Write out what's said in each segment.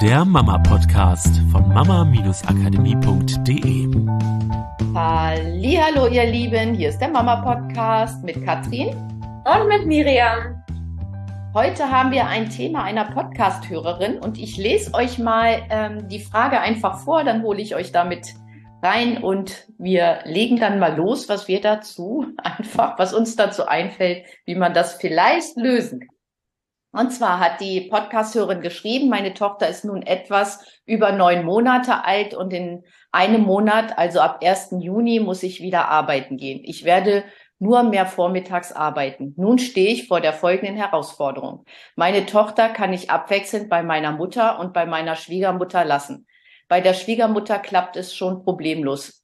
der Mama-Podcast von mama-akademie.de. Hallo, ihr Lieben, hier ist der Mama-Podcast mit Katrin und mit Miriam. Heute haben wir ein Thema einer Podcast-Hörerin und ich lese euch mal ähm, die Frage einfach vor, dann hole ich euch damit rein und wir legen dann mal los, was wir dazu einfach, was uns dazu einfällt, wie man das vielleicht lösen kann. Und zwar hat die Podcast-Hörerin geschrieben, meine Tochter ist nun etwas über neun Monate alt und in einem Monat, also ab 1. Juni, muss ich wieder arbeiten gehen. Ich werde nur mehr vormittags arbeiten. Nun stehe ich vor der folgenden Herausforderung. Meine Tochter kann ich abwechselnd bei meiner Mutter und bei meiner Schwiegermutter lassen. Bei der Schwiegermutter klappt es schon problemlos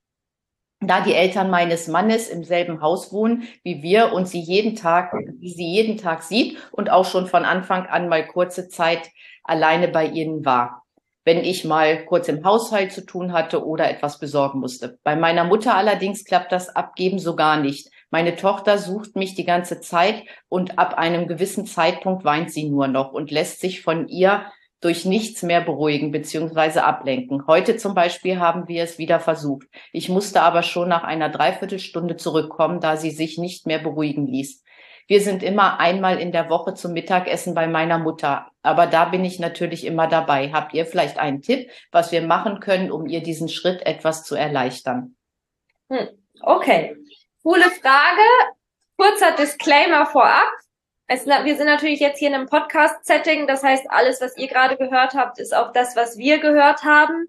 da die Eltern meines Mannes im selben Haus wohnen wie wir und sie jeden Tag, wie sie jeden Tag sieht und auch schon von Anfang an mal kurze Zeit alleine bei ihnen war. Wenn ich mal kurz im Haushalt zu tun hatte oder etwas besorgen musste. Bei meiner Mutter allerdings klappt das Abgeben so gar nicht. Meine Tochter sucht mich die ganze Zeit und ab einem gewissen Zeitpunkt weint sie nur noch und lässt sich von ihr durch nichts mehr beruhigen bzw. ablenken. Heute zum Beispiel haben wir es wieder versucht. Ich musste aber schon nach einer Dreiviertelstunde zurückkommen, da sie sich nicht mehr beruhigen ließ. Wir sind immer einmal in der Woche zum Mittagessen bei meiner Mutter. Aber da bin ich natürlich immer dabei. Habt ihr vielleicht einen Tipp, was wir machen können, um ihr diesen Schritt etwas zu erleichtern? Hm. Okay. Coole Frage. Kurzer Disclaimer vorab. Es, wir sind natürlich jetzt hier in einem Podcast-Setting, das heißt, alles, was ihr gerade gehört habt, ist auch das, was wir gehört haben.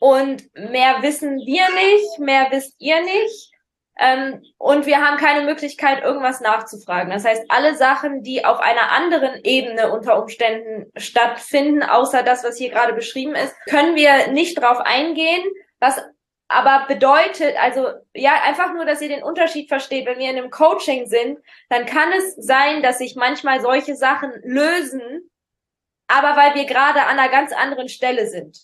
Und mehr wissen wir nicht, mehr wisst ihr nicht. Ähm, und wir haben keine Möglichkeit, irgendwas nachzufragen. Das heißt, alle Sachen, die auf einer anderen Ebene unter Umständen stattfinden, außer das, was hier gerade beschrieben ist, können wir nicht drauf eingehen. Was aber bedeutet, also ja, einfach nur, dass ihr den Unterschied versteht, wenn wir in einem Coaching sind, dann kann es sein, dass sich manchmal solche Sachen lösen, aber weil wir gerade an einer ganz anderen Stelle sind.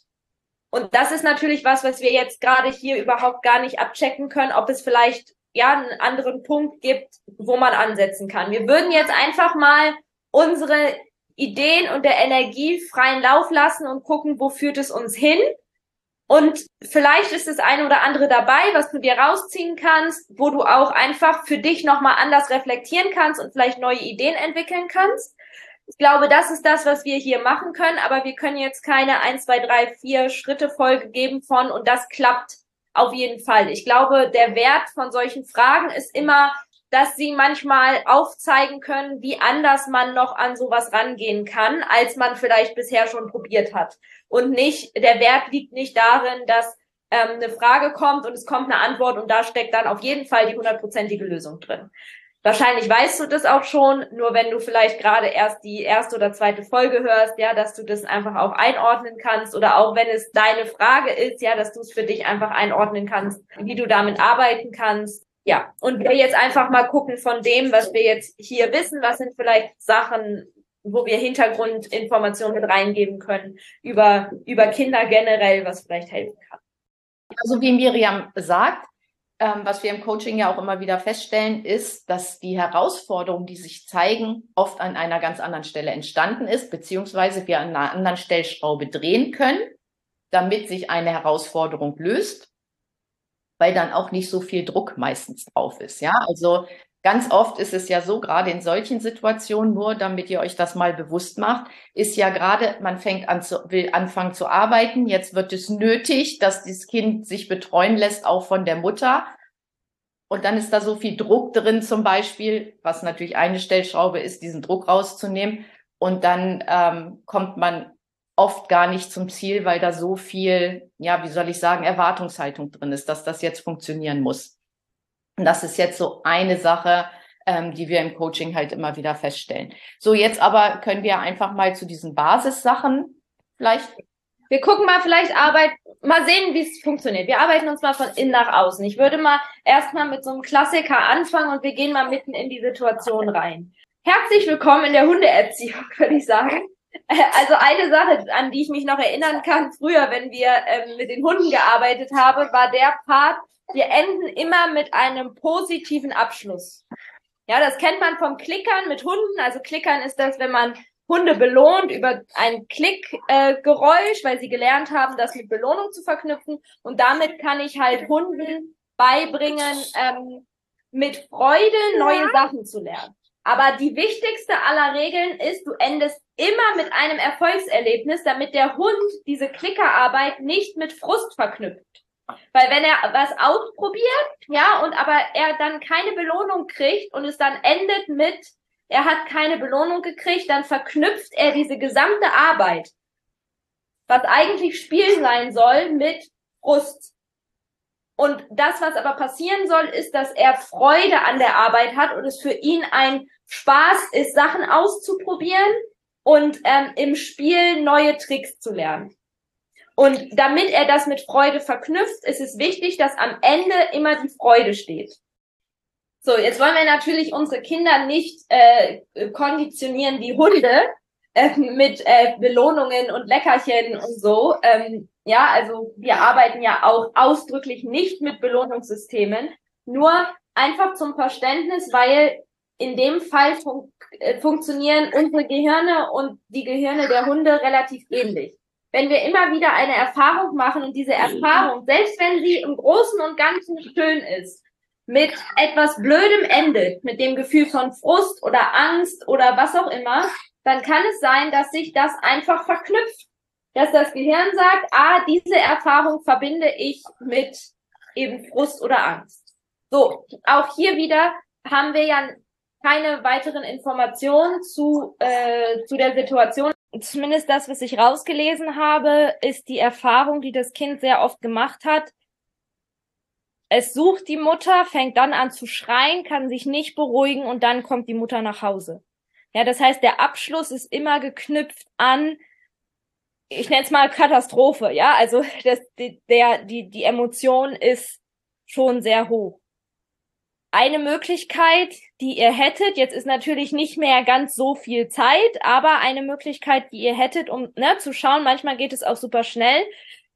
Und das ist natürlich was, was wir jetzt gerade hier überhaupt gar nicht abchecken können, ob es vielleicht ja einen anderen Punkt gibt, wo man ansetzen kann. Wir würden jetzt einfach mal unsere Ideen und der Energie freien Lauf lassen und gucken, wo führt es uns hin und vielleicht ist das eine oder andere dabei, was du dir rausziehen kannst, wo du auch einfach für dich nochmal anders reflektieren kannst und vielleicht neue Ideen entwickeln kannst. Ich glaube, das ist das, was wir hier machen können, aber wir können jetzt keine 1, 2, 3, 4 Schritte Folge geben von und das klappt auf jeden Fall. Ich glaube, der Wert von solchen Fragen ist immer, dass sie manchmal aufzeigen können, wie anders man noch an sowas rangehen kann, als man vielleicht bisher schon probiert hat und nicht, der Wert liegt nicht darin, dass ähm, eine Frage kommt und es kommt eine Antwort und da steckt dann auf jeden Fall die hundertprozentige Lösung drin. Wahrscheinlich weißt du das auch schon, nur wenn du vielleicht gerade erst die erste oder zweite Folge hörst, ja, dass du das einfach auch einordnen kannst oder auch wenn es deine Frage ist, ja, dass du es für dich einfach einordnen kannst, wie du damit arbeiten kannst. Ja, und wir jetzt einfach mal gucken von dem, was wir jetzt hier wissen, was sind vielleicht Sachen, wo wir Hintergrundinformationen mit reingeben können über, über Kinder generell, was vielleicht helfen kann. Also wie Miriam sagt, ähm, was wir im Coaching ja auch immer wieder feststellen, ist, dass die Herausforderungen, die sich zeigen, oft an einer ganz anderen Stelle entstanden ist, beziehungsweise wir an einer anderen Stellschraube drehen können, damit sich eine Herausforderung löst, weil dann auch nicht so viel Druck meistens drauf ist. Ja, also Ganz oft ist es ja so, gerade in solchen Situationen, nur damit ihr euch das mal bewusst macht, ist ja gerade, man fängt an zu, will anfangen zu arbeiten. Jetzt wird es nötig, dass das Kind sich betreuen lässt, auch von der Mutter. Und dann ist da so viel Druck drin, zum Beispiel, was natürlich eine Stellschraube ist, diesen Druck rauszunehmen. Und dann ähm, kommt man oft gar nicht zum Ziel, weil da so viel, ja, wie soll ich sagen, Erwartungshaltung drin ist, dass das jetzt funktionieren muss. Und das ist jetzt so eine Sache, ähm, die wir im Coaching halt immer wieder feststellen. So, jetzt aber können wir einfach mal zu diesen Basissachen vielleicht. Wir gucken mal vielleicht Arbeit, mal sehen, wie es funktioniert. Wir arbeiten uns mal von innen nach außen. Ich würde mal erstmal mit so einem Klassiker anfangen und wir gehen mal mitten in die Situation rein. Herzlich willkommen in der Hundeerziehung, würde ich sagen. Also eine Sache, an die ich mich noch erinnern kann, früher, wenn wir ähm, mit den Hunden gearbeitet haben, war der Part, wir enden immer mit einem positiven Abschluss. Ja, das kennt man vom Klickern mit Hunden. Also Klickern ist das, wenn man Hunde belohnt über ein Klickgeräusch, äh, weil sie gelernt haben, das mit Belohnung zu verknüpfen. Und damit kann ich halt Hunden beibringen, ähm, mit Freude neue Sachen zu lernen. Aber die wichtigste aller Regeln ist, du endest immer mit einem Erfolgserlebnis, damit der Hund diese Klickerarbeit nicht mit Frust verknüpft. Weil wenn er was ausprobiert, ja, und aber er dann keine Belohnung kriegt und es dann endet mit, er hat keine Belohnung gekriegt, dann verknüpft er diese gesamte Arbeit, was eigentlich Spiel sein soll, mit Frust. Und das, was aber passieren soll, ist, dass er Freude an der Arbeit hat und es für ihn ein Spaß ist, Sachen auszuprobieren und ähm, im Spiel neue Tricks zu lernen. Und damit er das mit Freude verknüpft, ist es wichtig, dass am Ende immer die Freude steht. So, jetzt wollen wir natürlich unsere Kinder nicht äh, konditionieren wie Hunde äh, mit äh, Belohnungen und Leckerchen und so. Ähm, ja, also wir arbeiten ja auch ausdrücklich nicht mit Belohnungssystemen, nur einfach zum Verständnis, weil in dem Fall fun äh, funktionieren unsere Gehirne und die Gehirne der Hunde relativ ähnlich wenn wir immer wieder eine Erfahrung machen und diese Erfahrung, selbst wenn sie im Großen und Ganzen schön ist, mit etwas Blödem endet, mit dem Gefühl von Frust oder Angst oder was auch immer, dann kann es sein, dass sich das einfach verknüpft. Dass das Gehirn sagt, ah, diese Erfahrung verbinde ich mit eben Frust oder Angst. So, auch hier wieder haben wir ja keine weiteren Informationen zu, äh, zu der Situation zumindest das, was ich rausgelesen habe, ist die Erfahrung, die das Kind sehr oft gemacht hat. Es sucht die Mutter, fängt dann an zu schreien, kann sich nicht beruhigen und dann kommt die Mutter nach Hause. Ja, das heißt, der Abschluss ist immer geknüpft an, ich nenne es mal Katastrophe, ja, also das, der, die, die Emotion ist schon sehr hoch. Eine Möglichkeit, die ihr hättet, jetzt ist natürlich nicht mehr ganz so viel Zeit, aber eine Möglichkeit, die ihr hättet, um ne, zu schauen, manchmal geht es auch super schnell,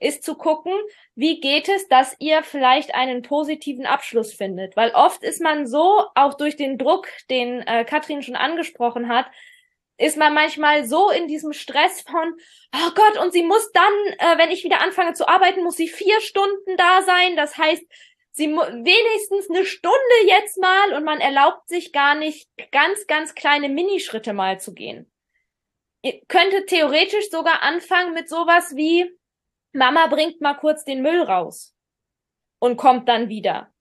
ist zu gucken, wie geht es, dass ihr vielleicht einen positiven Abschluss findet. Weil oft ist man so, auch durch den Druck, den äh, Katrin schon angesprochen hat, ist man manchmal so in diesem Stress von, oh Gott, und sie muss dann, äh, wenn ich wieder anfange zu arbeiten, muss sie vier Stunden da sein. Das heißt, sie wenigstens eine Stunde jetzt mal und man erlaubt sich gar nicht ganz, ganz kleine Minischritte mal zu gehen. Ihr könntet theoretisch sogar anfangen mit sowas wie Mama bringt mal kurz den Müll raus und kommt dann wieder.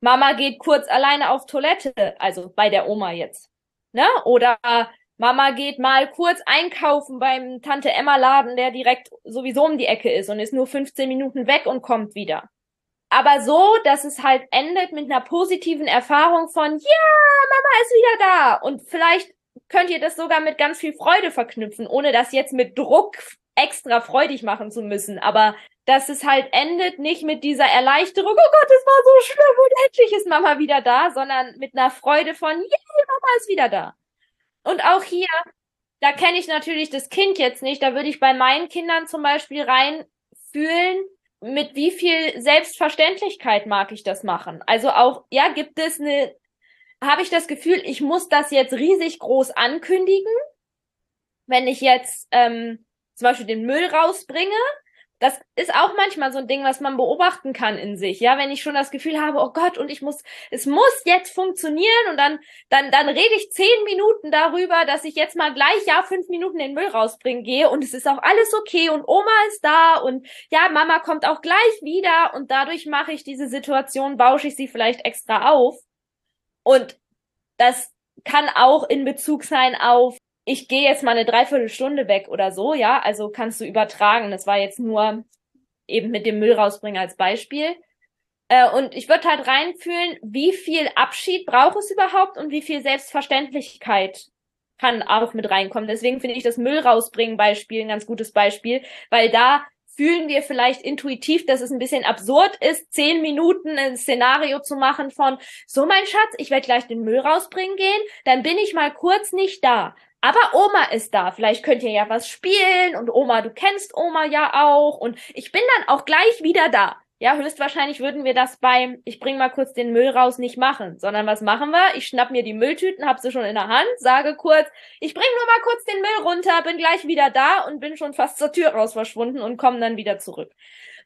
Mama geht kurz alleine auf Toilette, also bei der Oma jetzt. Ne? Oder Mama geht mal kurz einkaufen beim Tante Emma Laden, der direkt sowieso um die Ecke ist und ist nur 15 Minuten weg und kommt wieder aber so, dass es halt endet mit einer positiven Erfahrung von, ja, Mama ist wieder da. Und vielleicht könnt ihr das sogar mit ganz viel Freude verknüpfen, ohne das jetzt mit Druck extra freudig machen zu müssen. Aber dass es halt endet nicht mit dieser Erleichterung, oh Gott, es war so schlimm und endlich ist Mama wieder da, sondern mit einer Freude von, yeah, Mama ist wieder da. Und auch hier, da kenne ich natürlich das Kind jetzt nicht, da würde ich bei meinen Kindern zum Beispiel reinfühlen, mit wie viel Selbstverständlichkeit mag ich das machen? Also auch, ja, gibt es eine, habe ich das Gefühl, ich muss das jetzt riesig groß ankündigen, wenn ich jetzt ähm, zum Beispiel den Müll rausbringe das ist auch manchmal so ein Ding, was man beobachten kann in sich. Ja, wenn ich schon das Gefühl habe, oh Gott, und ich muss, es muss jetzt funktionieren und dann, dann, dann rede ich zehn Minuten darüber, dass ich jetzt mal gleich, ja, fünf Minuten den Müll rausbringen gehe und es ist auch alles okay und Oma ist da und ja, Mama kommt auch gleich wieder und dadurch mache ich diese Situation, bausche ich sie vielleicht extra auf. Und das kann auch in Bezug sein auf ich gehe jetzt mal eine Dreiviertelstunde weg oder so, ja, also kannst du übertragen. Das war jetzt nur eben mit dem Müll rausbringen als Beispiel. Äh, und ich würde halt reinfühlen, wie viel Abschied braucht es überhaupt und wie viel Selbstverständlichkeit kann auch mit reinkommen. Deswegen finde ich das Müll rausbringen Beispiel ein ganz gutes Beispiel, weil da fühlen wir vielleicht intuitiv, dass es ein bisschen absurd ist, zehn Minuten ein Szenario zu machen von, so mein Schatz, ich werde gleich den Müll rausbringen gehen, dann bin ich mal kurz nicht da. Aber Oma ist da. Vielleicht könnt ihr ja was spielen und Oma, du kennst Oma ja auch und ich bin dann auch gleich wieder da. Ja, höchstwahrscheinlich würden wir das beim Ich bring mal kurz den Müll raus nicht machen, sondern was machen wir? Ich schnapp mir die Mülltüten, hab sie schon in der Hand, sage kurz, ich bring nur mal kurz den Müll runter, bin gleich wieder da und bin schon fast zur Tür raus verschwunden und komme dann wieder zurück.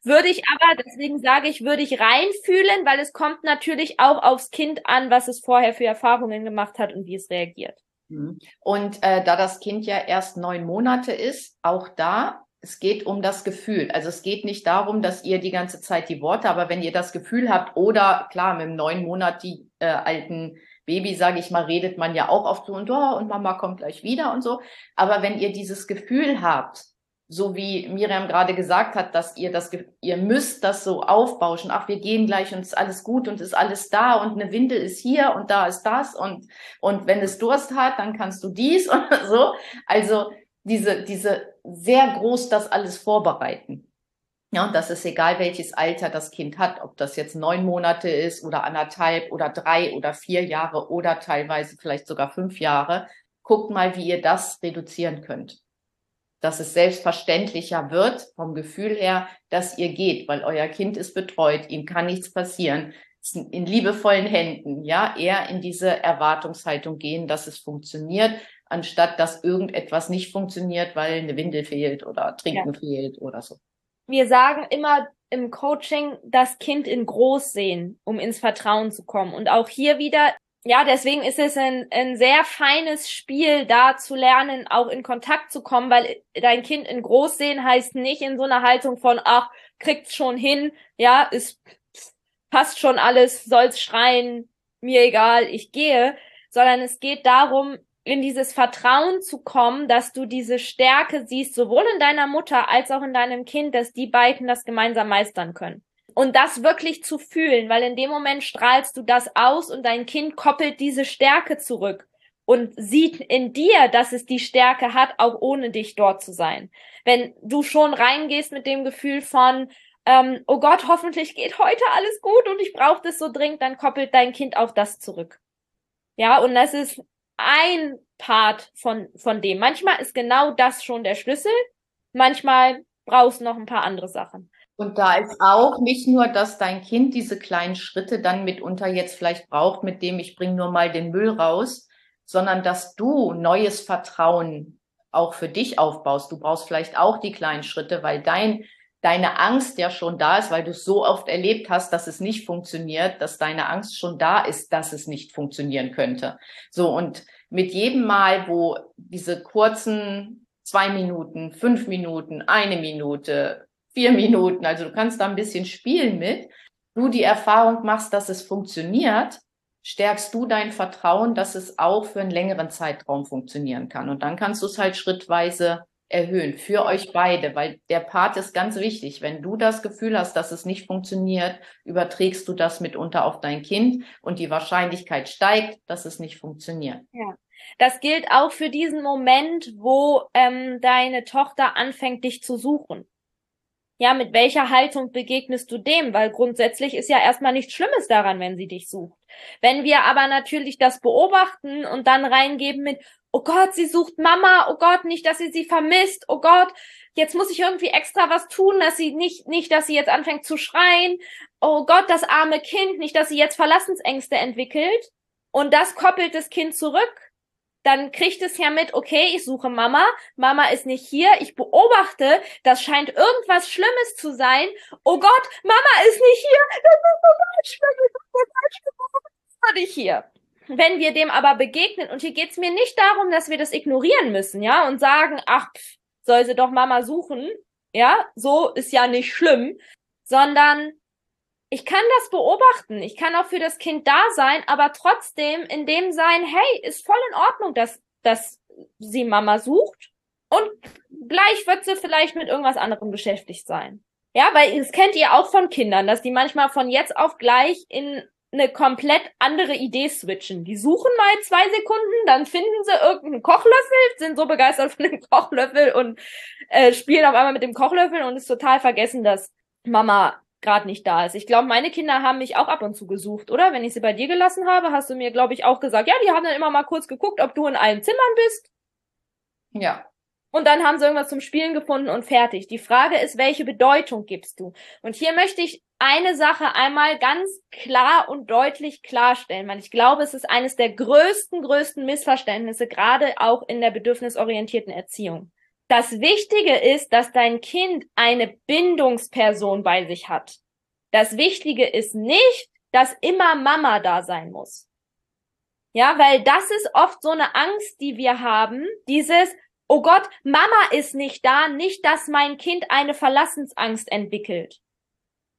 Würde ich aber, deswegen sage ich, würde ich reinfühlen, weil es kommt natürlich auch aufs Kind an, was es vorher für Erfahrungen gemacht hat und wie es reagiert. Mhm. Und äh, da das Kind ja erst neun Monate ist, auch da, es geht um das Gefühl. Also es geht nicht darum, dass ihr die ganze Zeit die Worte, aber wenn ihr das Gefühl habt, oder klar, mit dem neun Monat die äh, alten Baby, sage ich mal, redet man ja auch oft so und oh, und Mama kommt gleich wieder und so. Aber wenn ihr dieses Gefühl habt, so wie Miriam gerade gesagt hat, dass ihr das, ihr müsst das so aufbauschen. Ach, wir gehen gleich und ist alles gut und ist alles da und eine Windel ist hier und da ist das und, und wenn es Durst hat, dann kannst du dies und so. Also diese, diese sehr groß das alles vorbereiten. Ja, und das ist egal, welches Alter das Kind hat, ob das jetzt neun Monate ist oder anderthalb oder drei oder vier Jahre oder teilweise vielleicht sogar fünf Jahre. Guckt mal, wie ihr das reduzieren könnt dass es selbstverständlicher wird vom Gefühl her, dass ihr geht, weil euer Kind ist betreut, ihm kann nichts passieren, in liebevollen Händen, ja, eher in diese Erwartungshaltung gehen, dass es funktioniert, anstatt dass irgendetwas nicht funktioniert, weil eine Windel fehlt oder Trinken ja. fehlt oder so. Wir sagen immer im Coaching das Kind in groß sehen, um ins Vertrauen zu kommen. Und auch hier wieder ja, deswegen ist es ein, ein sehr feines Spiel, da zu lernen, auch in Kontakt zu kommen, weil dein Kind in groß sehen heißt nicht in so einer Haltung von, ach, kriegt's schon hin, ja, ist, passt schon alles, soll's schreien, mir egal, ich gehe, sondern es geht darum, in dieses Vertrauen zu kommen, dass du diese Stärke siehst, sowohl in deiner Mutter als auch in deinem Kind, dass die beiden das gemeinsam meistern können und das wirklich zu fühlen, weil in dem Moment strahlst du das aus und dein Kind koppelt diese Stärke zurück und sieht in dir, dass es die Stärke hat, auch ohne dich dort zu sein. Wenn du schon reingehst mit dem Gefühl von, ähm, oh Gott, hoffentlich geht heute alles gut und ich brauche das so dringend, dann koppelt dein Kind auch das zurück. Ja, und das ist ein Part von, von dem. Manchmal ist genau das schon der Schlüssel. Manchmal brauchst du noch ein paar andere Sachen. Und da ist auch nicht nur, dass dein Kind diese kleinen Schritte dann mitunter jetzt vielleicht braucht, mit dem ich bringe nur mal den Müll raus, sondern dass du neues Vertrauen auch für dich aufbaust. Du brauchst vielleicht auch die kleinen Schritte, weil dein deine Angst ja schon da ist, weil du es so oft erlebt hast, dass es nicht funktioniert, dass deine Angst schon da ist, dass es nicht funktionieren könnte. So und mit jedem Mal, wo diese kurzen zwei Minuten, fünf Minuten, eine Minute, vier Minuten. Also du kannst da ein bisschen spielen mit. Du die Erfahrung machst, dass es funktioniert, stärkst du dein Vertrauen, dass es auch für einen längeren Zeitraum funktionieren kann. Und dann kannst du es halt schrittweise erhöhen für euch beide, weil der Part ist ganz wichtig. Wenn du das Gefühl hast, dass es nicht funktioniert, überträgst du das mitunter auf dein Kind und die Wahrscheinlichkeit steigt, dass es nicht funktioniert. Ja. Das gilt auch für diesen Moment, wo ähm, deine Tochter anfängt, dich zu suchen ja, mit welcher Haltung begegnest du dem? Weil grundsätzlich ist ja erstmal nichts Schlimmes daran, wenn sie dich sucht. Wenn wir aber natürlich das beobachten und dann reingeben mit, oh Gott, sie sucht Mama, oh Gott, nicht, dass sie sie vermisst, oh Gott, jetzt muss ich irgendwie extra was tun, dass sie nicht, nicht, dass sie jetzt anfängt zu schreien, oh Gott, das arme Kind, nicht, dass sie jetzt Verlassensängste entwickelt. Und das koppelt das Kind zurück dann kriegt es ja mit, okay, ich suche Mama, Mama ist nicht hier, ich beobachte, das scheint irgendwas Schlimmes zu sein. Oh Gott, Mama ist nicht hier, das ist so falsch, nicht hier. Wenn wir dem aber begegnen, und hier geht's mir nicht darum, dass wir das ignorieren müssen, ja, und sagen, ach, soll sie doch Mama suchen, ja, so ist ja nicht schlimm, sondern ich kann das beobachten, ich kann auch für das Kind da sein, aber trotzdem in dem sein, hey, ist voll in Ordnung, dass, dass sie Mama sucht und gleich wird sie vielleicht mit irgendwas anderem beschäftigt sein. Ja, weil das kennt ihr auch von Kindern, dass die manchmal von jetzt auf gleich in eine komplett andere Idee switchen. Die suchen mal zwei Sekunden, dann finden sie irgendeinen Kochlöffel, sind so begeistert von dem Kochlöffel und äh, spielen auf einmal mit dem Kochlöffel und ist total vergessen, dass Mama gerade nicht da ist. Ich glaube, meine Kinder haben mich auch ab und zu gesucht, oder? Wenn ich sie bei dir gelassen habe, hast du mir, glaube ich, auch gesagt, ja, die haben dann immer mal kurz geguckt, ob du in allen Zimmern bist. Ja. Und dann haben sie irgendwas zum Spielen gefunden und fertig. Die Frage ist, welche Bedeutung gibst du? Und hier möchte ich eine Sache einmal ganz klar und deutlich klarstellen, weil ich glaube, es ist eines der größten, größten Missverständnisse, gerade auch in der bedürfnisorientierten Erziehung. Das Wichtige ist, dass dein Kind eine Bindungsperson bei sich hat. Das Wichtige ist nicht, dass immer Mama da sein muss. Ja, weil das ist oft so eine Angst, die wir haben, dieses, oh Gott, Mama ist nicht da, nicht, dass mein Kind eine Verlassensangst entwickelt.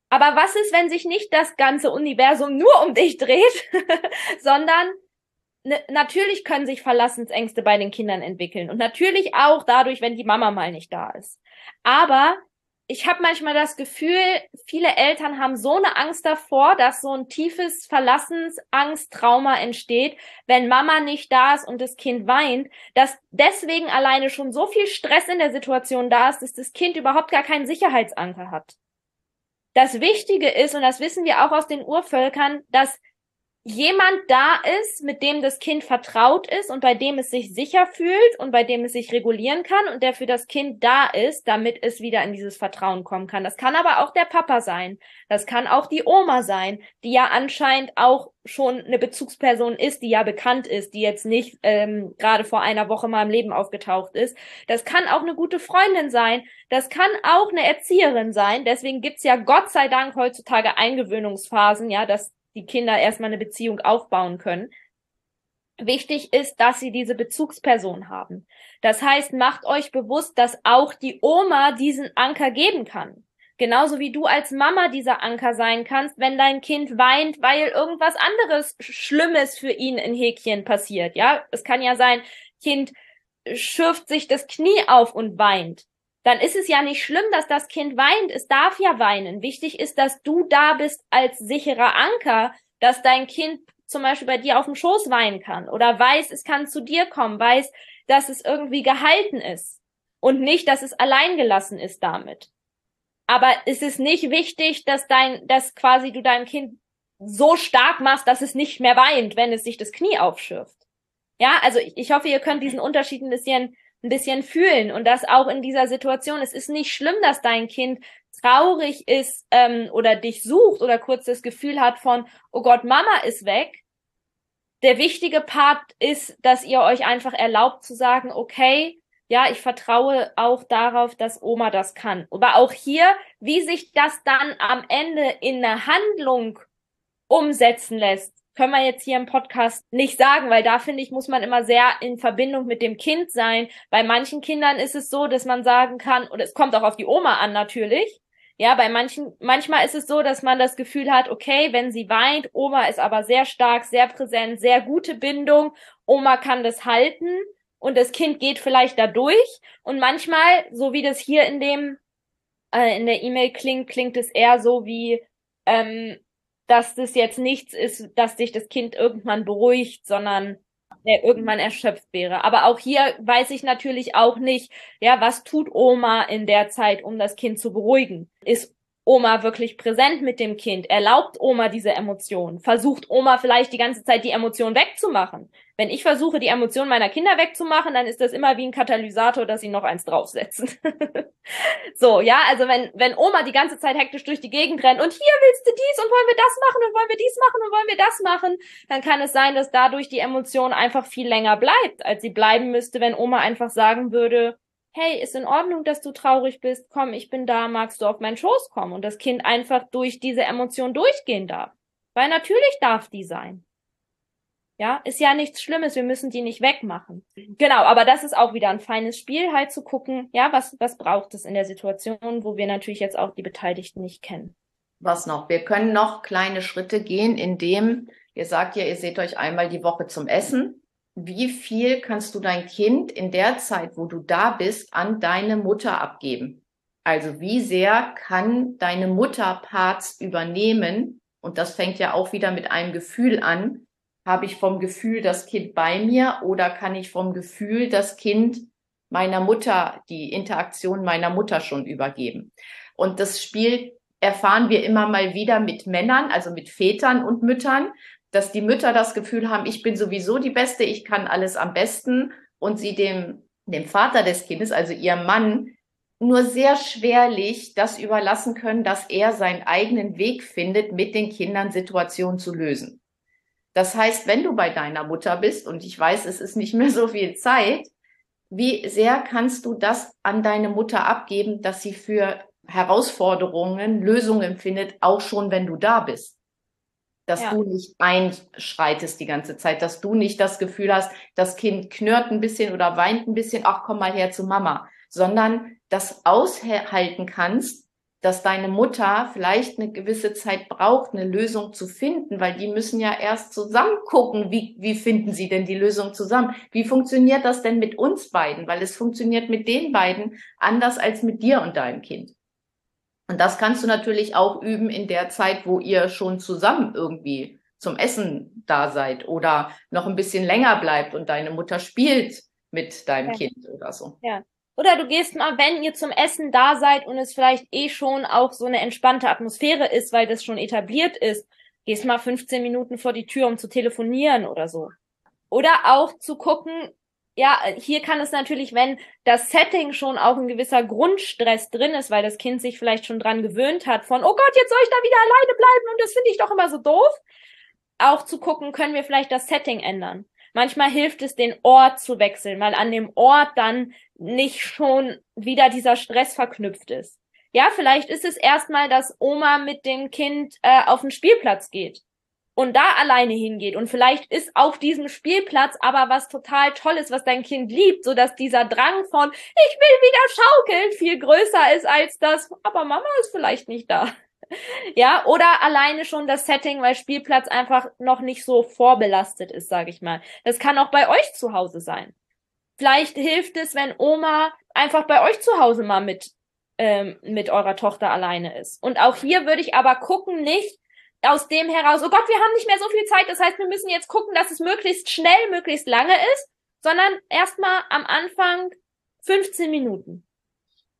Aber was ist, wenn sich nicht das ganze Universum nur um dich dreht, sondern natürlich können sich Verlassensängste bei den Kindern entwickeln und natürlich auch dadurch, wenn die Mama mal nicht da ist. Aber ich habe manchmal das Gefühl, viele Eltern haben so eine Angst davor, dass so ein tiefes Verlassensangst-Trauma entsteht, wenn Mama nicht da ist und das Kind weint, dass deswegen alleine schon so viel Stress in der Situation da ist, dass das Kind überhaupt gar keinen Sicherheitsanker hat. Das Wichtige ist, und das wissen wir auch aus den Urvölkern, dass jemand da ist, mit dem das Kind vertraut ist und bei dem es sich sicher fühlt und bei dem es sich regulieren kann und der für das Kind da ist, damit es wieder in dieses Vertrauen kommen kann. Das kann aber auch der Papa sein. Das kann auch die Oma sein, die ja anscheinend auch schon eine Bezugsperson ist, die ja bekannt ist, die jetzt nicht ähm, gerade vor einer Woche mal im Leben aufgetaucht ist. Das kann auch eine gute Freundin sein. Das kann auch eine Erzieherin sein. Deswegen gibt's ja Gott sei Dank heutzutage Eingewöhnungsphasen, ja, dass die Kinder erstmal eine Beziehung aufbauen können. Wichtig ist, dass sie diese Bezugsperson haben. Das heißt, macht euch bewusst, dass auch die Oma diesen Anker geben kann. Genauso wie du als Mama dieser Anker sein kannst, wenn dein Kind weint, weil irgendwas anderes Schlimmes für ihn in Häkchen passiert. Ja, es kann ja sein, Kind schürft sich das Knie auf und weint dann ist es ja nicht schlimm, dass das Kind weint. Es darf ja weinen. Wichtig ist, dass du da bist als sicherer Anker, dass dein Kind zum Beispiel bei dir auf dem Schoß weinen kann oder weiß, es kann zu dir kommen, weiß, dass es irgendwie gehalten ist und nicht, dass es alleingelassen ist damit. Aber es ist nicht wichtig, dass dein, dass quasi du deinem Kind so stark machst, dass es nicht mehr weint, wenn es sich das Knie aufschürft. Ja, also ich, ich hoffe, ihr könnt diesen Unterschied ein bisschen ein bisschen fühlen und das auch in dieser Situation. Es ist nicht schlimm, dass dein Kind traurig ist ähm, oder dich sucht oder kurz das Gefühl hat von, oh Gott, Mama ist weg. Der wichtige Part ist, dass ihr euch einfach erlaubt zu sagen, okay, ja, ich vertraue auch darauf, dass Oma das kann. Aber auch hier, wie sich das dann am Ende in eine Handlung umsetzen lässt, können wir jetzt hier im Podcast nicht sagen, weil da finde ich, muss man immer sehr in Verbindung mit dem Kind sein. Bei manchen Kindern ist es so, dass man sagen kann, und es kommt auch auf die Oma an natürlich. Ja, bei manchen, manchmal ist es so, dass man das Gefühl hat, okay, wenn sie weint, Oma ist aber sehr stark, sehr präsent, sehr gute Bindung, Oma kann das halten und das Kind geht vielleicht da durch. Und manchmal, so wie das hier in dem, äh, in der E-Mail klingt, klingt es eher so wie, ähm, dass das jetzt nichts ist, dass sich das Kind irgendwann beruhigt, sondern der irgendwann erschöpft wäre. Aber auch hier weiß ich natürlich auch nicht, ja, was tut Oma in der Zeit, um das Kind zu beruhigen? Ist Oma wirklich präsent mit dem Kind? Erlaubt Oma diese Emotion? Versucht Oma vielleicht die ganze Zeit die Emotion wegzumachen? Wenn ich versuche, die Emotion meiner Kinder wegzumachen, dann ist das immer wie ein Katalysator, dass sie noch eins draufsetzen. so, ja, also wenn, wenn Oma die ganze Zeit hektisch durch die Gegend rennt und hier willst du dies und wollen wir das machen und wollen wir dies machen und wollen wir das machen, dann kann es sein, dass dadurch die Emotion einfach viel länger bleibt, als sie bleiben müsste, wenn Oma einfach sagen würde, hey, ist in Ordnung, dass du traurig bist, komm, ich bin da, magst du auf meinen Schoß kommen? Und das Kind einfach durch diese Emotion durchgehen darf. Weil natürlich darf die sein. Ja, ist ja nichts Schlimmes, wir müssen die nicht wegmachen. Genau, aber das ist auch wieder ein feines Spiel, halt zu gucken, ja, was, was braucht es in der Situation, wo wir natürlich jetzt auch die Beteiligten nicht kennen. Was noch? Wir können noch kleine Schritte gehen, indem ihr sagt ja, ihr seht euch einmal die Woche zum Essen wie viel kannst du dein Kind in der Zeit, wo du da bist, an deine Mutter abgeben? Also wie sehr kann deine Mutter Parts übernehmen? Und das fängt ja auch wieder mit einem Gefühl an. Habe ich vom Gefühl das Kind bei mir oder kann ich vom Gefühl das Kind meiner Mutter, die Interaktion meiner Mutter schon übergeben? Und das Spiel erfahren wir immer mal wieder mit Männern, also mit Vätern und Müttern, dass die Mütter das Gefühl haben, ich bin sowieso die Beste, ich kann alles am besten und sie dem, dem Vater des Kindes, also ihrem Mann, nur sehr schwerlich das überlassen können, dass er seinen eigenen Weg findet, mit den Kindern Situationen zu lösen. Das heißt, wenn du bei deiner Mutter bist, und ich weiß, es ist nicht mehr so viel Zeit, wie sehr kannst du das an deine Mutter abgeben, dass sie für Herausforderungen Lösungen findet, auch schon wenn du da bist? Dass ja. du nicht einschreitest die ganze Zeit, dass du nicht das Gefühl hast, das Kind knurrt ein bisschen oder weint ein bisschen, ach komm mal her zu Mama, sondern das aushalten kannst, dass deine Mutter vielleicht eine gewisse Zeit braucht, eine Lösung zu finden, weil die müssen ja erst zusammen gucken, wie, wie finden sie denn die Lösung zusammen? Wie funktioniert das denn mit uns beiden? Weil es funktioniert mit den beiden anders als mit dir und deinem Kind. Und das kannst du natürlich auch üben in der Zeit, wo ihr schon zusammen irgendwie zum Essen da seid oder noch ein bisschen länger bleibt und deine Mutter spielt mit deinem ja. Kind oder so. Ja, oder du gehst mal, wenn ihr zum Essen da seid und es vielleicht eh schon auch so eine entspannte Atmosphäre ist, weil das schon etabliert ist, gehst mal 15 Minuten vor die Tür, um zu telefonieren oder so. Oder auch zu gucken, ja, hier kann es natürlich, wenn das Setting schon auch ein gewisser Grundstress drin ist, weil das Kind sich vielleicht schon dran gewöhnt hat von, oh Gott, jetzt soll ich da wieder alleine bleiben und das finde ich doch immer so doof. Auch zu gucken, können wir vielleicht das Setting ändern. Manchmal hilft es, den Ort zu wechseln, weil an dem Ort dann nicht schon wieder dieser Stress verknüpft ist. Ja, vielleicht ist es erstmal, dass Oma mit dem Kind äh, auf den Spielplatz geht und da alleine hingeht und vielleicht ist auf diesem Spielplatz aber was total Tolles, was dein Kind liebt, so dass dieser Drang von ich will wieder schaukeln viel größer ist als das, aber Mama ist vielleicht nicht da. Ja, oder alleine schon das Setting, weil Spielplatz einfach noch nicht so vorbelastet ist, sage ich mal. Das kann auch bei euch zu Hause sein. Vielleicht hilft es, wenn Oma einfach bei euch zu Hause mal mit ähm, mit eurer Tochter alleine ist. Und auch hier würde ich aber gucken, nicht aus dem heraus, oh Gott, wir haben nicht mehr so viel Zeit, das heißt, wir müssen jetzt gucken, dass es möglichst schnell, möglichst lange ist, sondern erstmal am Anfang 15 Minuten.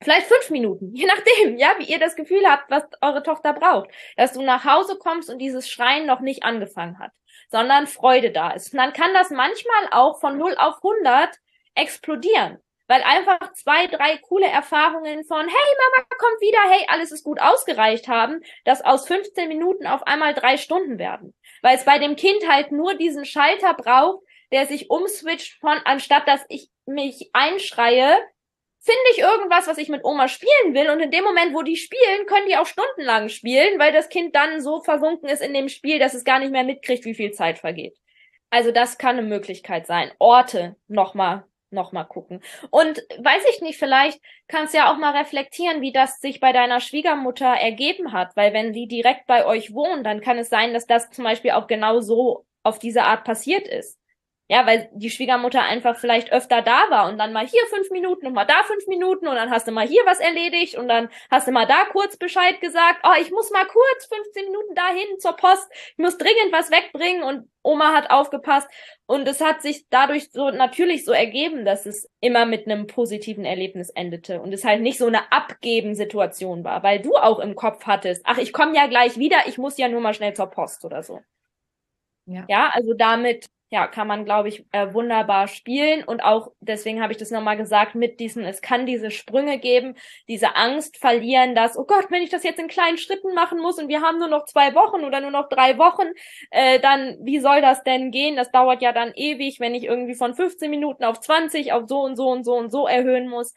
Vielleicht fünf Minuten, je nachdem, ja, wie ihr das Gefühl habt, was eure Tochter braucht. Dass du nach Hause kommst und dieses Schreien noch nicht angefangen hat, sondern Freude da ist. Und dann kann das manchmal auch von 0 auf 100 explodieren. Weil einfach zwei, drei coole Erfahrungen von, hey, Mama kommt wieder, hey, alles ist gut ausgereicht haben, dass aus 15 Minuten auf einmal drei Stunden werden. Weil es bei dem Kind halt nur diesen Schalter braucht, der sich umswitcht von, anstatt dass ich mich einschreie, finde ich irgendwas, was ich mit Oma spielen will. Und in dem Moment, wo die spielen, können die auch stundenlang spielen, weil das Kind dann so versunken ist in dem Spiel, dass es gar nicht mehr mitkriegt, wie viel Zeit vergeht. Also das kann eine Möglichkeit sein. Orte nochmal nochmal gucken. Und weiß ich nicht, vielleicht kannst du ja auch mal reflektieren, wie das sich bei deiner Schwiegermutter ergeben hat, weil wenn die direkt bei euch wohnt, dann kann es sein, dass das zum Beispiel auch genau so auf diese Art passiert ist. Ja, weil die Schwiegermutter einfach vielleicht öfter da war und dann mal hier fünf Minuten und mal da fünf Minuten und dann hast du mal hier was erledigt und dann hast du mal da kurz Bescheid gesagt, oh, ich muss mal kurz 15 Minuten dahin zur Post, ich muss dringend was wegbringen und Oma hat aufgepasst. Und es hat sich dadurch so natürlich so ergeben, dass es immer mit einem positiven Erlebnis endete und es halt nicht so eine Abgeben-Situation war, weil du auch im Kopf hattest, ach, ich komme ja gleich wieder, ich muss ja nur mal schnell zur Post oder so. Ja, ja also damit ja, kann man, glaube ich, äh, wunderbar spielen. Und auch, deswegen habe ich das nochmal gesagt, mit diesen, es kann diese Sprünge geben, diese Angst verlieren, dass, oh Gott, wenn ich das jetzt in kleinen Schritten machen muss und wir haben nur noch zwei Wochen oder nur noch drei Wochen, äh, dann, wie soll das denn gehen? Das dauert ja dann ewig, wenn ich irgendwie von 15 Minuten auf 20, auf so und so und so und so erhöhen muss.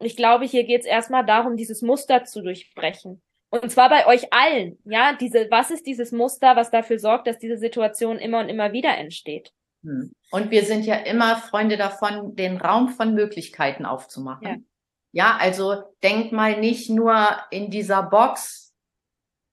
Ich glaube, hier geht es erstmal darum, dieses Muster zu durchbrechen. Und zwar bei euch allen, ja, diese, was ist dieses Muster, was dafür sorgt, dass diese Situation immer und immer wieder entsteht? Hm. Und wir sind ja immer Freunde davon, den Raum von Möglichkeiten aufzumachen. Ja. Ja, also denk mal nicht nur in dieser Box.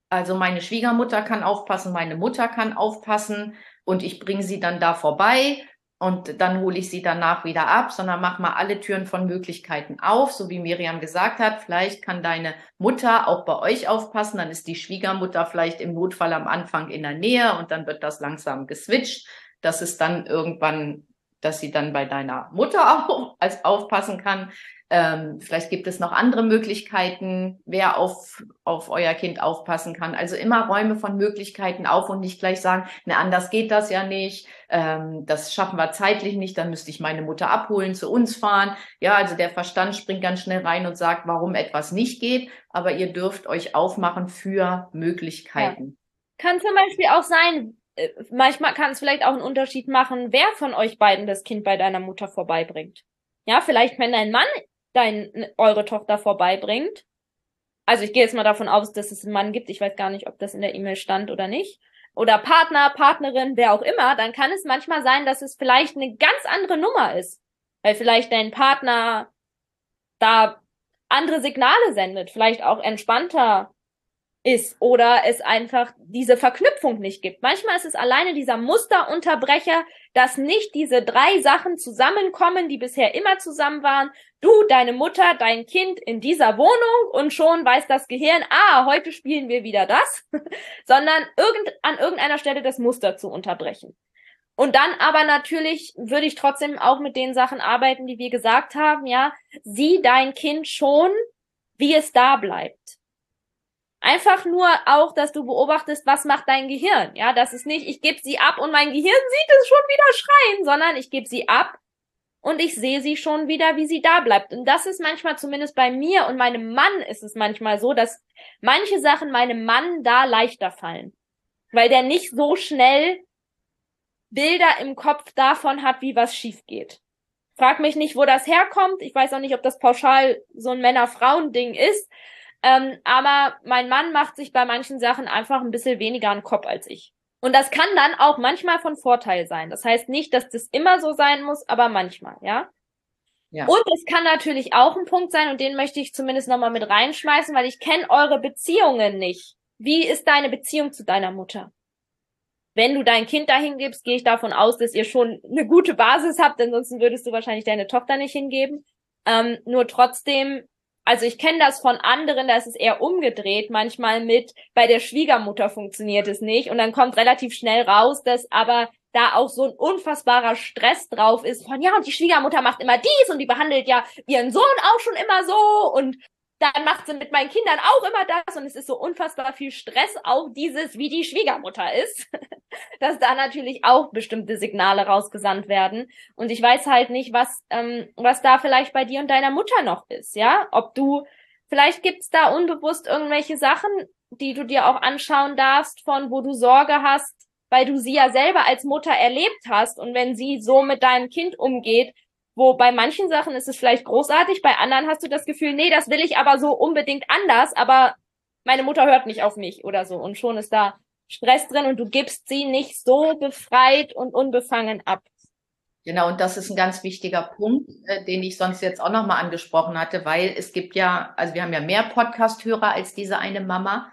Also meine Schwiegermutter kann aufpassen, meine Mutter kann aufpassen und ich bringe sie dann da vorbei und dann hole ich sie danach wieder ab, sondern mach mal alle Türen von Möglichkeiten auf, so wie Miriam gesagt hat. Vielleicht kann deine Mutter auch bei euch aufpassen, dann ist die Schwiegermutter vielleicht im Notfall am Anfang in der Nähe und dann wird das langsam geswitcht, dass es dann irgendwann dass sie dann bei deiner Mutter auch als aufpassen kann. Ähm, vielleicht gibt es noch andere Möglichkeiten, wer auf, auf euer Kind aufpassen kann. Also immer Räume von Möglichkeiten auf und nicht gleich sagen, ne, anders geht das ja nicht, ähm, das schaffen wir zeitlich nicht, dann müsste ich meine Mutter abholen, zu uns fahren. Ja, also der Verstand springt ganz schnell rein und sagt, warum etwas nicht geht, aber ihr dürft euch aufmachen für Möglichkeiten. Ja. Kann zum Beispiel auch sein, äh, manchmal kann es vielleicht auch einen Unterschied machen, wer von euch beiden das Kind bei deiner Mutter vorbeibringt. Ja, vielleicht wenn dein Mann dein, eure Tochter vorbeibringt. Also ich gehe jetzt mal davon aus, dass es einen Mann gibt. Ich weiß gar nicht, ob das in der E-Mail stand oder nicht. Oder Partner, Partnerin, wer auch immer, dann kann es manchmal sein, dass es vielleicht eine ganz andere Nummer ist. Weil vielleicht dein Partner da andere Signale sendet, vielleicht auch entspannter ist oder es einfach diese Verknüpfung nicht gibt. Manchmal ist es alleine dieser Musterunterbrecher, dass nicht diese drei Sachen zusammenkommen, die bisher immer zusammen waren. Du, deine Mutter, dein Kind in dieser Wohnung und schon weiß das Gehirn, ah, heute spielen wir wieder das, sondern irgend, an irgendeiner Stelle das Muster zu unterbrechen. Und dann aber natürlich würde ich trotzdem auch mit den Sachen arbeiten, die wir gesagt haben, ja, sieh dein Kind schon, wie es da bleibt Einfach nur auch, dass du beobachtest, was macht dein Gehirn. Ja, das ist nicht, ich gebe sie ab und mein Gehirn sieht es schon wieder schreien, sondern ich gebe sie ab und ich sehe sie schon wieder, wie sie da bleibt. Und das ist manchmal zumindest bei mir und meinem Mann ist es manchmal so, dass manche Sachen meinem Mann da leichter fallen, weil der nicht so schnell Bilder im Kopf davon hat, wie was schief geht. Frag mich nicht, wo das herkommt. Ich weiß auch nicht, ob das pauschal so ein Männer-Frauen-Ding ist. Ähm, aber mein Mann macht sich bei manchen Sachen einfach ein bisschen weniger einen Kopf als ich. Und das kann dann auch manchmal von Vorteil sein. Das heißt nicht, dass das immer so sein muss, aber manchmal, ja. Ja. Und es kann natürlich auch ein Punkt sein, und den möchte ich zumindest nochmal mit reinschmeißen, weil ich kenne eure Beziehungen nicht. Wie ist deine Beziehung zu deiner Mutter? Wenn du dein Kind dahin gibst, gehe ich davon aus, dass ihr schon eine gute Basis habt, ansonsten würdest du wahrscheinlich deine Tochter nicht hingeben. Ähm, nur trotzdem also ich kenne das von anderen, da ist es eher umgedreht, manchmal mit, bei der Schwiegermutter funktioniert es nicht. Und dann kommt relativ schnell raus, dass aber da auch so ein unfassbarer Stress drauf ist von, ja, und die Schwiegermutter macht immer dies und die behandelt ja ihren Sohn auch schon immer so. Und dann macht sie mit meinen Kindern auch immer das und es ist so unfassbar viel Stress, auch dieses, wie die Schwiegermutter ist, dass da natürlich auch bestimmte Signale rausgesandt werden. Und ich weiß halt nicht, was, ähm, was da vielleicht bei dir und deiner Mutter noch ist, ja? Ob du, vielleicht gibt's da unbewusst irgendwelche Sachen, die du dir auch anschauen darfst, von wo du Sorge hast, weil du sie ja selber als Mutter erlebt hast und wenn sie so mit deinem Kind umgeht, wo bei manchen Sachen ist es vielleicht großartig, bei anderen hast du das Gefühl, nee, das will ich aber so unbedingt anders, aber meine Mutter hört nicht auf mich oder so. Und schon ist da Stress drin und du gibst sie nicht so befreit und unbefangen ab. Genau, und das ist ein ganz wichtiger Punkt, äh, den ich sonst jetzt auch nochmal angesprochen hatte, weil es gibt ja, also wir haben ja mehr Podcast-Hörer als diese eine Mama.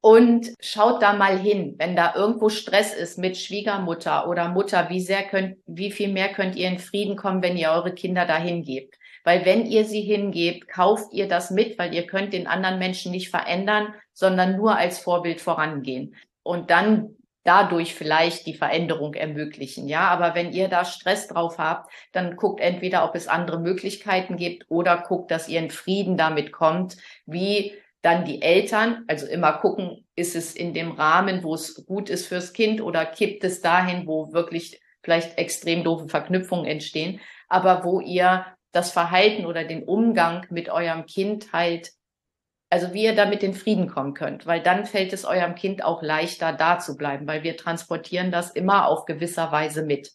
Und schaut da mal hin, wenn da irgendwo Stress ist mit Schwiegermutter oder Mutter, wie sehr könnt, wie viel mehr könnt ihr in Frieden kommen, wenn ihr eure Kinder da hingebt? Weil wenn ihr sie hingebt, kauft ihr das mit, weil ihr könnt den anderen Menschen nicht verändern, sondern nur als Vorbild vorangehen. Und dann dadurch vielleicht die Veränderung ermöglichen. Ja, aber wenn ihr da Stress drauf habt, dann guckt entweder, ob es andere Möglichkeiten gibt oder guckt, dass ihr in Frieden damit kommt, wie dann die Eltern, also immer gucken, ist es in dem Rahmen, wo es gut ist fürs Kind oder kippt es dahin, wo wirklich vielleicht extrem doofe Verknüpfungen entstehen, aber wo ihr das Verhalten oder den Umgang mit eurem Kind halt, also wie ihr damit in Frieden kommen könnt, weil dann fällt es eurem Kind auch leichter da zu bleiben, weil wir transportieren das immer auf gewisser Weise mit.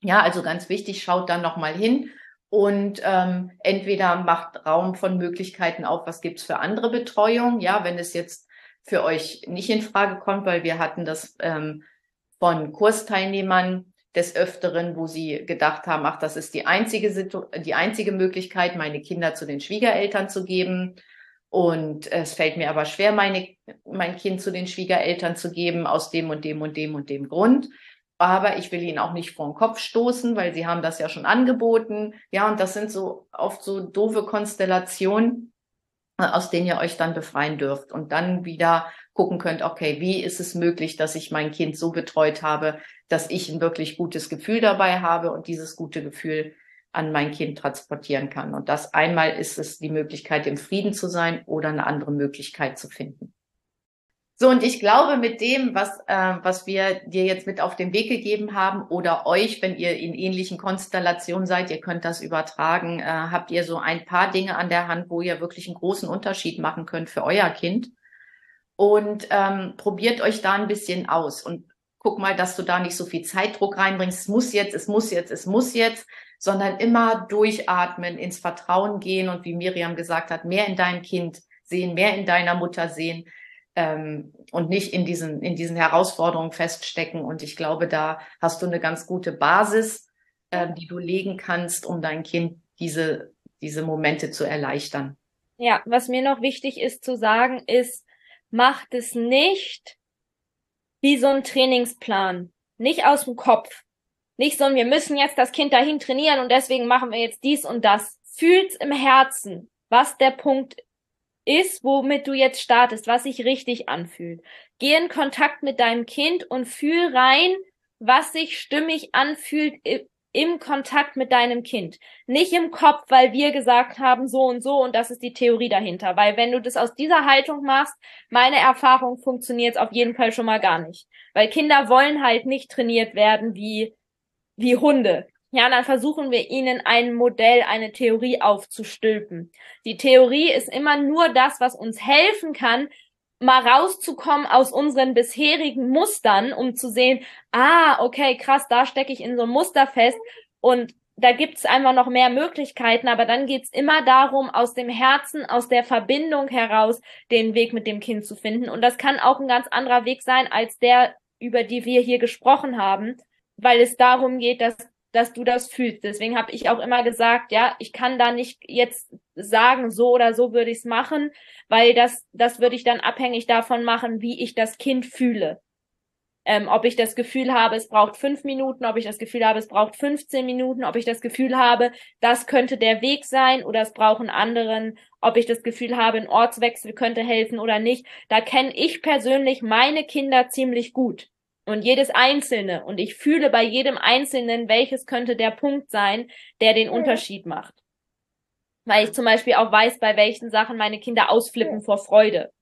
Ja, also ganz wichtig, schaut dann nochmal hin und ähm, entweder macht Raum von Möglichkeiten auf, was gibt's für andere Betreuung. Ja, wenn es jetzt für euch nicht in Frage kommt, weil wir hatten das ähm, von Kursteilnehmern des Öfteren, wo sie gedacht haben, ach, das ist die einzige, Situ die einzige Möglichkeit, meine Kinder zu den Schwiegereltern zu geben. Und es fällt mir aber schwer, meine, mein Kind zu den Schwiegereltern zu geben, aus dem und dem und dem und dem Grund aber ich will ihnen auch nicht vor den Kopf stoßen, weil sie haben das ja schon angeboten. Ja, und das sind so oft so doofe Konstellationen, äh, aus denen ihr euch dann befreien dürft und dann wieder gucken könnt, okay, wie ist es möglich, dass ich mein Kind so betreut habe, dass ich ein wirklich gutes Gefühl dabei habe und dieses gute Gefühl an mein Kind transportieren kann. Und das einmal ist es die Möglichkeit, im Frieden zu sein oder eine andere Möglichkeit zu finden. So, und ich glaube, mit dem, was, äh, was wir dir jetzt mit auf den Weg gegeben haben oder euch, wenn ihr in ähnlichen Konstellationen seid, ihr könnt das übertragen, äh, habt ihr so ein paar Dinge an der Hand, wo ihr wirklich einen großen Unterschied machen könnt für euer Kind. Und ähm, probiert euch da ein bisschen aus und guck mal, dass du da nicht so viel Zeitdruck reinbringst. Es muss jetzt, es muss jetzt, es muss jetzt, sondern immer durchatmen, ins Vertrauen gehen und wie Miriam gesagt hat, mehr in deinem Kind sehen, mehr in deiner Mutter sehen ähm, und nicht in diesen, in diesen Herausforderungen feststecken. Und ich glaube, da hast du eine ganz gute Basis, äh, die du legen kannst, um dein Kind diese, diese Momente zu erleichtern. Ja, was mir noch wichtig ist zu sagen, ist, macht es nicht wie so ein Trainingsplan. Nicht aus dem Kopf. Nicht so, wir müssen jetzt das Kind dahin trainieren und deswegen machen wir jetzt dies und das. Fühlt's im Herzen, was der Punkt ist, womit du jetzt startest, was sich richtig anfühlt. Geh in Kontakt mit deinem Kind und fühl rein, was sich stimmig anfühlt im Kontakt mit deinem Kind. Nicht im Kopf, weil wir gesagt haben, so und so und das ist die Theorie dahinter. Weil wenn du das aus dieser Haltung machst, meine Erfahrung funktioniert auf jeden Fall schon mal gar nicht. Weil Kinder wollen halt nicht trainiert werden wie, wie Hunde. Ja, dann versuchen wir ihnen ein Modell, eine Theorie aufzustülpen. Die Theorie ist immer nur das, was uns helfen kann, mal rauszukommen aus unseren bisherigen Mustern, um zu sehen, ah, okay, krass, da stecke ich in so einem Muster fest und da gibt's einfach noch mehr Möglichkeiten, aber dann geht's immer darum, aus dem Herzen, aus der Verbindung heraus den Weg mit dem Kind zu finden. Und das kann auch ein ganz anderer Weg sein als der, über die wir hier gesprochen haben, weil es darum geht, dass dass du das fühlst. Deswegen habe ich auch immer gesagt, ja, ich kann da nicht jetzt sagen, so oder so würde ich es machen, weil das, das würde ich dann abhängig davon machen, wie ich das Kind fühle. Ähm, ob ich das Gefühl habe, es braucht fünf Minuten, ob ich das Gefühl habe, es braucht 15 Minuten, ob ich das Gefühl habe, das könnte der Weg sein oder es brauchen anderen, ob ich das Gefühl habe, ein Ortswechsel könnte helfen oder nicht. Da kenne ich persönlich meine Kinder ziemlich gut und jedes einzelne und ich fühle bei jedem einzelnen, welches könnte der Punkt sein, der den Unterschied macht. Weil ich zum Beispiel auch weiß, bei welchen Sachen meine Kinder ausflippen vor Freude.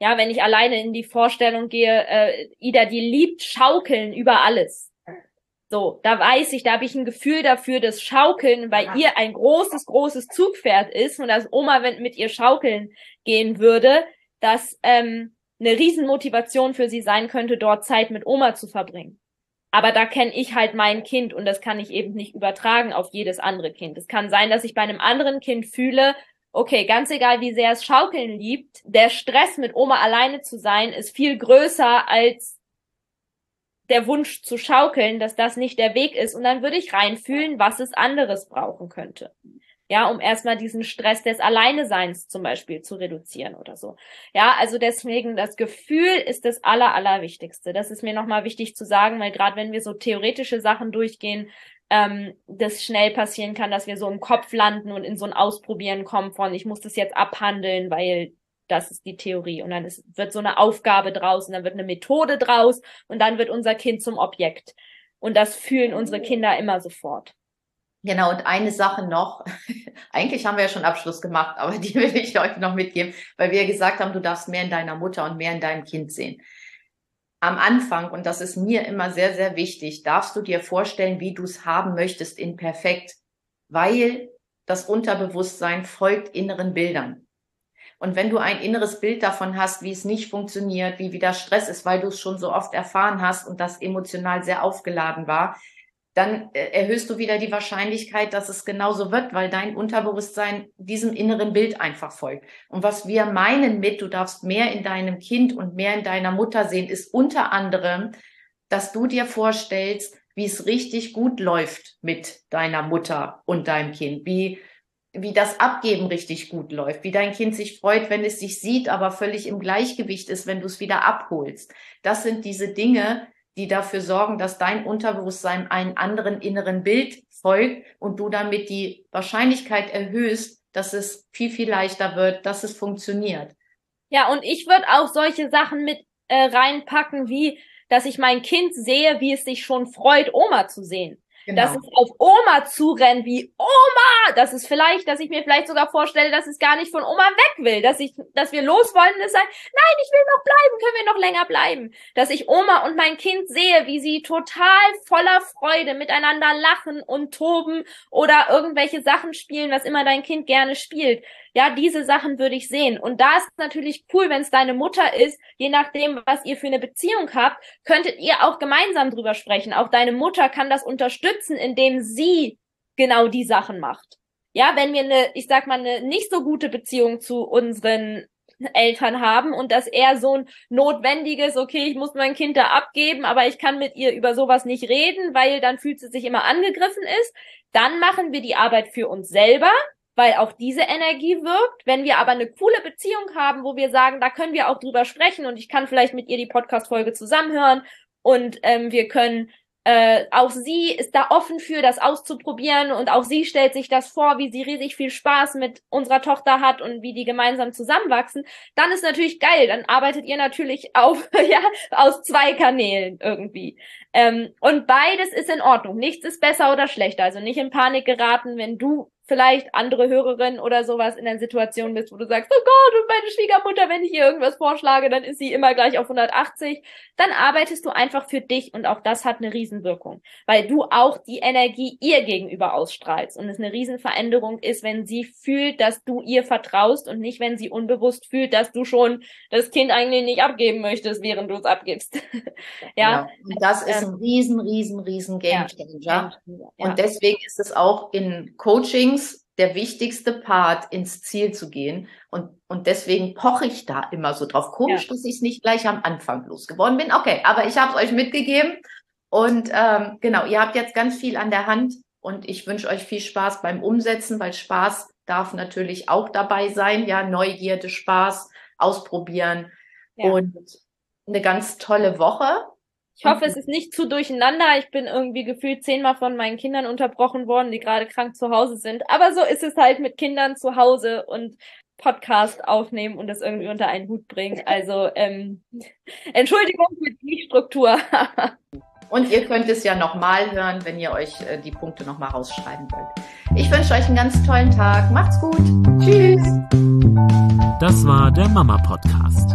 Ja, wenn ich alleine in die Vorstellung gehe, äh, Ida, die liebt Schaukeln über alles. So, da weiß ich, da habe ich ein Gefühl dafür, dass Schaukeln bei ihr ein großes, großes Zugpferd ist und dass Oma, wenn mit ihr schaukeln gehen würde, dass ähm, eine Riesenmotivation für sie sein könnte, dort Zeit mit Oma zu verbringen. Aber da kenne ich halt mein Kind und das kann ich eben nicht übertragen auf jedes andere Kind. Es kann sein, dass ich bei einem anderen Kind fühle, okay, ganz egal, wie sehr es Schaukeln liebt, der Stress mit Oma alleine zu sein ist viel größer als der Wunsch zu schaukeln, dass das nicht der Weg ist. Und dann würde ich reinfühlen, was es anderes brauchen könnte ja, um erstmal diesen Stress des Alleineseins zum Beispiel zu reduzieren oder so. Ja, also deswegen das Gefühl ist das aller, allerwichtigste. Das ist mir nochmal wichtig zu sagen, weil gerade wenn wir so theoretische Sachen durchgehen, ähm, das schnell passieren kann, dass wir so im Kopf landen und in so ein Ausprobieren kommen von, ich muss das jetzt abhandeln, weil das ist die Theorie. Und dann ist, wird so eine Aufgabe draus und dann wird eine Methode draus und dann wird unser Kind zum Objekt. Und das fühlen unsere Kinder immer sofort. Genau, und eine Sache noch. Eigentlich haben wir ja schon Abschluss gemacht, aber die will ich euch noch mitgeben, weil wir gesagt haben, du darfst mehr in deiner Mutter und mehr in deinem Kind sehen. Am Anfang, und das ist mir immer sehr, sehr wichtig, darfst du dir vorstellen, wie du es haben möchtest in perfekt, weil das Unterbewusstsein folgt inneren Bildern. Und wenn du ein inneres Bild davon hast, wie es nicht funktioniert, wie wieder Stress ist, weil du es schon so oft erfahren hast und das emotional sehr aufgeladen war, dann äh, erhöhst du wieder die Wahrscheinlichkeit, dass es genauso wird, weil dein Unterbewusstsein diesem inneren Bild einfach folgt. Und was wir meinen mit, du darfst mehr in deinem Kind und mehr in deiner Mutter sehen, ist unter anderem, dass du dir vorstellst, wie es richtig gut läuft mit deiner Mutter und deinem Kind, wie wie das Abgeben richtig gut läuft, wie dein Kind sich freut, wenn es sich sieht, aber völlig im Gleichgewicht ist, wenn du es wieder abholst. Das sind diese Dinge, die dafür sorgen, dass dein Unterbewusstsein einem anderen inneren Bild folgt und du damit die Wahrscheinlichkeit erhöhst, dass es viel, viel leichter wird, dass es funktioniert. Ja, und ich würde auch solche Sachen mit äh, reinpacken, wie, dass ich mein Kind sehe, wie es sich schon freut, Oma zu sehen. Genau. Dass es auf Oma zurennt, wie Oma! Das ist vielleicht, dass ich mir vielleicht sogar vorstelle, dass es gar nicht von Oma weg will, dass ich, dass wir los wollen es sagt, nein, ich will noch bleiben, können wir noch länger bleiben. Dass ich Oma und mein Kind sehe, wie sie total voller Freude miteinander lachen und toben oder irgendwelche Sachen spielen, was immer dein Kind gerne spielt. Ja, diese Sachen würde ich sehen. Und da ist natürlich cool, wenn es deine Mutter ist, je nachdem, was ihr für eine Beziehung habt, könntet ihr auch gemeinsam drüber sprechen. Auch deine Mutter kann das unterstützen, indem sie genau die Sachen macht. Ja, wenn wir eine, ich sag mal, eine nicht so gute Beziehung zu unseren Eltern haben und dass er so ein notwendiges, okay, ich muss mein Kind da abgeben, aber ich kann mit ihr über sowas nicht reden, weil dann fühlt sie sich immer angegriffen ist, dann machen wir die Arbeit für uns selber, weil auch diese Energie wirkt. Wenn wir aber eine coole Beziehung haben, wo wir sagen, da können wir auch drüber sprechen und ich kann vielleicht mit ihr die Podcast-Folge zusammenhören und ähm, wir können äh, auch sie ist da offen für, das auszuprobieren und auch sie stellt sich das vor, wie sie riesig viel Spaß mit unserer Tochter hat und wie die gemeinsam zusammenwachsen, dann ist natürlich geil. Dann arbeitet ihr natürlich auf, ja, aus zwei Kanälen irgendwie. Ähm, und beides ist in Ordnung. Nichts ist besser oder schlechter. Also nicht in Panik geraten, wenn du vielleicht andere Hörerin oder sowas in der Situation bist, wo du sagst, oh Gott, und meine Schwiegermutter, wenn ich ihr irgendwas vorschlage, dann ist sie immer gleich auf 180, dann arbeitest du einfach für dich und auch das hat eine Riesenwirkung, weil du auch die Energie ihr gegenüber ausstrahlst und es eine Riesenveränderung ist, wenn sie fühlt, dass du ihr vertraust und nicht, wenn sie unbewusst fühlt, dass du schon das Kind eigentlich nicht abgeben möchtest, während du es abgibst. ja. ja. Und das ist ähm, ein riesen, riesen, riesen Game Changer. Ja. Und deswegen ist es auch in Coaching Trainings der wichtigste Part, ins Ziel zu gehen. Und, und deswegen poche ich da immer so drauf. Komisch, ja. dass ich es nicht gleich am Anfang losgeworden bin. Okay, aber ich habe es euch mitgegeben. Und ähm, genau, ihr habt jetzt ganz viel an der Hand und ich wünsche euch viel Spaß beim Umsetzen, weil Spaß darf natürlich auch dabei sein. Ja, Neugierde, Spaß, ausprobieren ja. und eine ganz tolle Woche. Ich hoffe, es ist nicht zu durcheinander. Ich bin irgendwie gefühlt zehnmal von meinen Kindern unterbrochen worden, die gerade krank zu Hause sind. Aber so ist es halt mit Kindern zu Hause und Podcast aufnehmen und das irgendwie unter einen Hut bringen. Also ähm, Entschuldigung für die Struktur. und ihr könnt es ja nochmal hören, wenn ihr euch äh, die Punkte nochmal rausschreiben wollt. Ich wünsche euch einen ganz tollen Tag. Macht's gut. Tschüss. Das war der Mama Podcast.